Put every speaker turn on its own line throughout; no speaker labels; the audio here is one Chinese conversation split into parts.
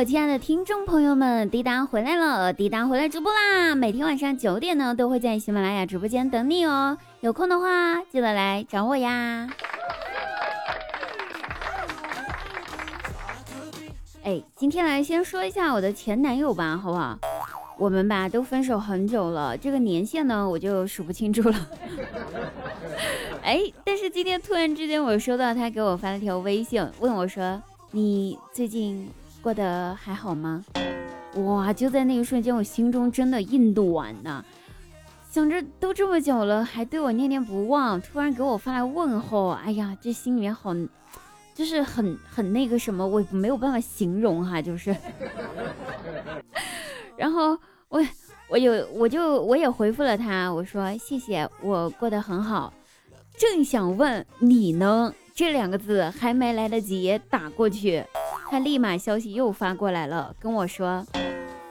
我亲爱的听众朋友们，滴答回来了，滴答回来直播啦！每天晚上九点呢，都会在喜马拉雅直播间等你哦。有空的话，记得来找我呀。哎，今天来先说一下我的前男友吧，好不好？我们吧都分手很久了，这个年限呢我就数不清楚了。哎，但是今天突然之间我收到他给我发了条微信，问我说：“你最近过得还好吗？”哇，就在那一瞬间，我心中真的一暖呐，想着都这么久了，还对我念念不忘，突然给我发来问候，哎呀，这心里面好。就是很很那个什么，我没有办法形容哈，就是，然后我我有我就我也回复了他，我说谢谢，我过得很好，正想问你呢，这两个字还没来得及打过去，他立马消息又发过来了，跟我说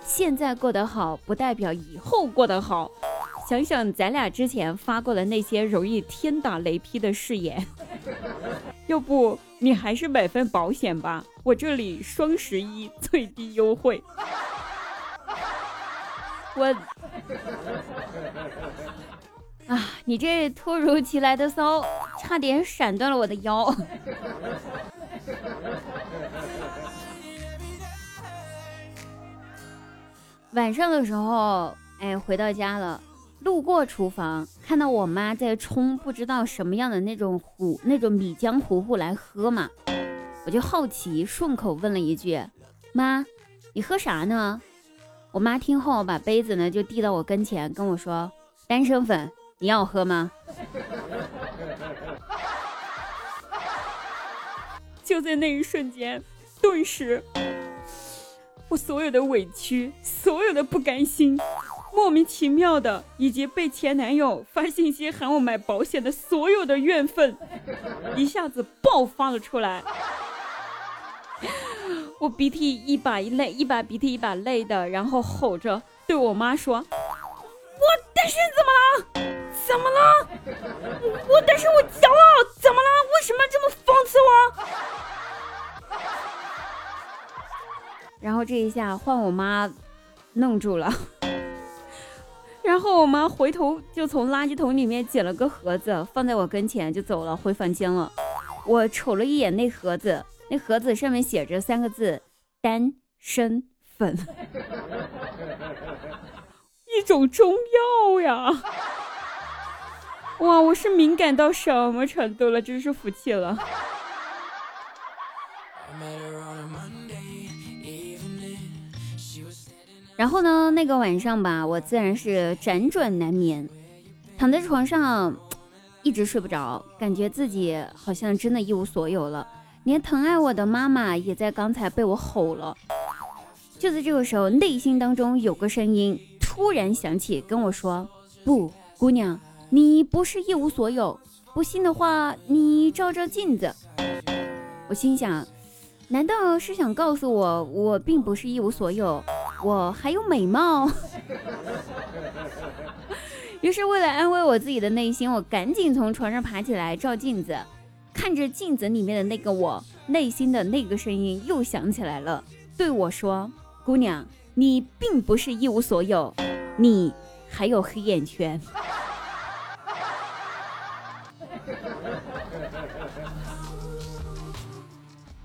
现在过得好不代表以后过得好，想想咱俩之前发过的那些容易天打雷劈的誓言。要不你还是买份保险吧，我这里双十一最低优惠。我啊，你这突如其来的骚，差点闪断了我的腰。晚上的时候，哎，回到家了。路过厨房，看到我妈在冲不知道什么样的那种糊，那种米浆糊糊来喝嘛，我就好奇，顺口问了一句：“妈，你喝啥呢？”我妈听后把杯子呢就递到我跟前，跟我说：“丹参粉，你要喝吗？” 就在那一瞬间，顿时，我所有的委屈，所有的不甘心。莫名其妙的，以及被前男友发信息喊我买保险的所有的怨愤，一下子爆发了出来。我鼻涕一把一泪，一把鼻涕一把泪的，然后吼着对我妈说：“我单身怎么了？怎么了？我单身我骄傲，怎么了？为什么这么讽刺我？”然后这一下换我妈弄住了。然后我妈回头就从垃圾桶里面捡了个盒子，放在我跟前就走了，回房间了。我瞅了一眼那盒子，那盒子上面写着三个字：丹参粉，一种中药呀！哇，我是敏感到什么程度了？真是服气了。然后呢，那个晚上吧，我自然是辗转难眠，躺在床上一直睡不着，感觉自己好像真的一无所有了，连疼爱我的妈妈也在刚才被我吼了。就在这个时候，内心当中有个声音突然响起，跟我说：“不，姑娘，你不是一无所有。不信的话，你照照镜子。”我心想，难道是想告诉我，我并不是一无所有？我还有美貌，于是为了安慰我自己的内心，我赶紧从床上爬起来照镜子，看着镜子里面的那个我，内心的那个声音又响起来了，对我说：“姑娘，你并不是一无所有，你还有黑眼圈。”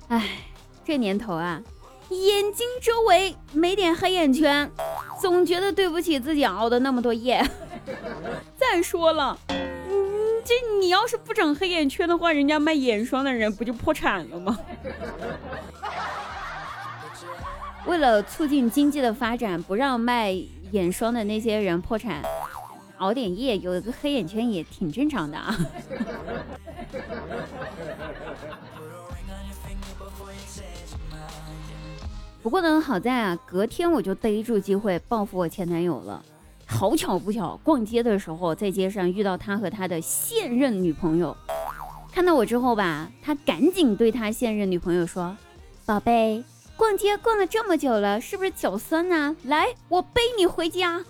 哎，这年头啊。眼睛周围没点黑眼圈，总觉得对不起自己熬的那么多夜。再说了，嗯，这你要是不整黑眼圈的话，人家卖眼霜的人不就破产了吗？为了促进经济的发展，不让卖眼霜的那些人破产，熬点夜有一个黑眼圈也挺正常的啊。不过呢，好在啊，隔天我就逮住机会报复我前男友了。好巧不巧，逛街的时候在街上遇到他和他的现任女朋友。看到我之后吧，他赶紧对他现任女朋友说：“宝贝，逛街逛了这么久了，是不是脚酸啊？来，我背你回家。”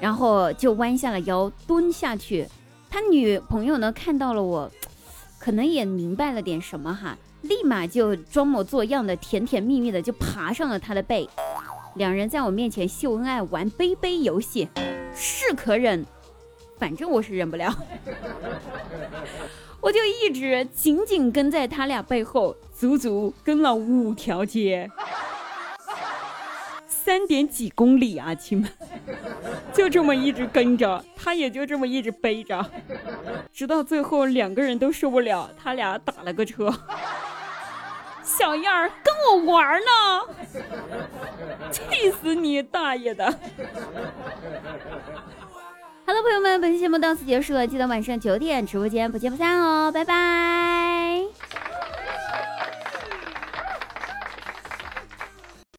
然后就弯下了腰蹲下去。他女朋友呢看到了我。可能也明白了点什么哈，立马就装模作样的甜甜蜜蜜的就爬上了他的背，两人在我面前秀恩爱玩杯杯游戏，是可忍，反正我是忍不了，我就一直紧紧跟在他俩背后，足足跟了五条街。三点几公里啊，亲们，就这么一直跟着，他也就这么一直背着，直到最后两个人都受不了，他俩打了个车。小燕儿，跟我玩呢，气死你大爷的好了朋友们，本期节目到此结束了，记得晚上九点直播间不见不散哦，拜拜。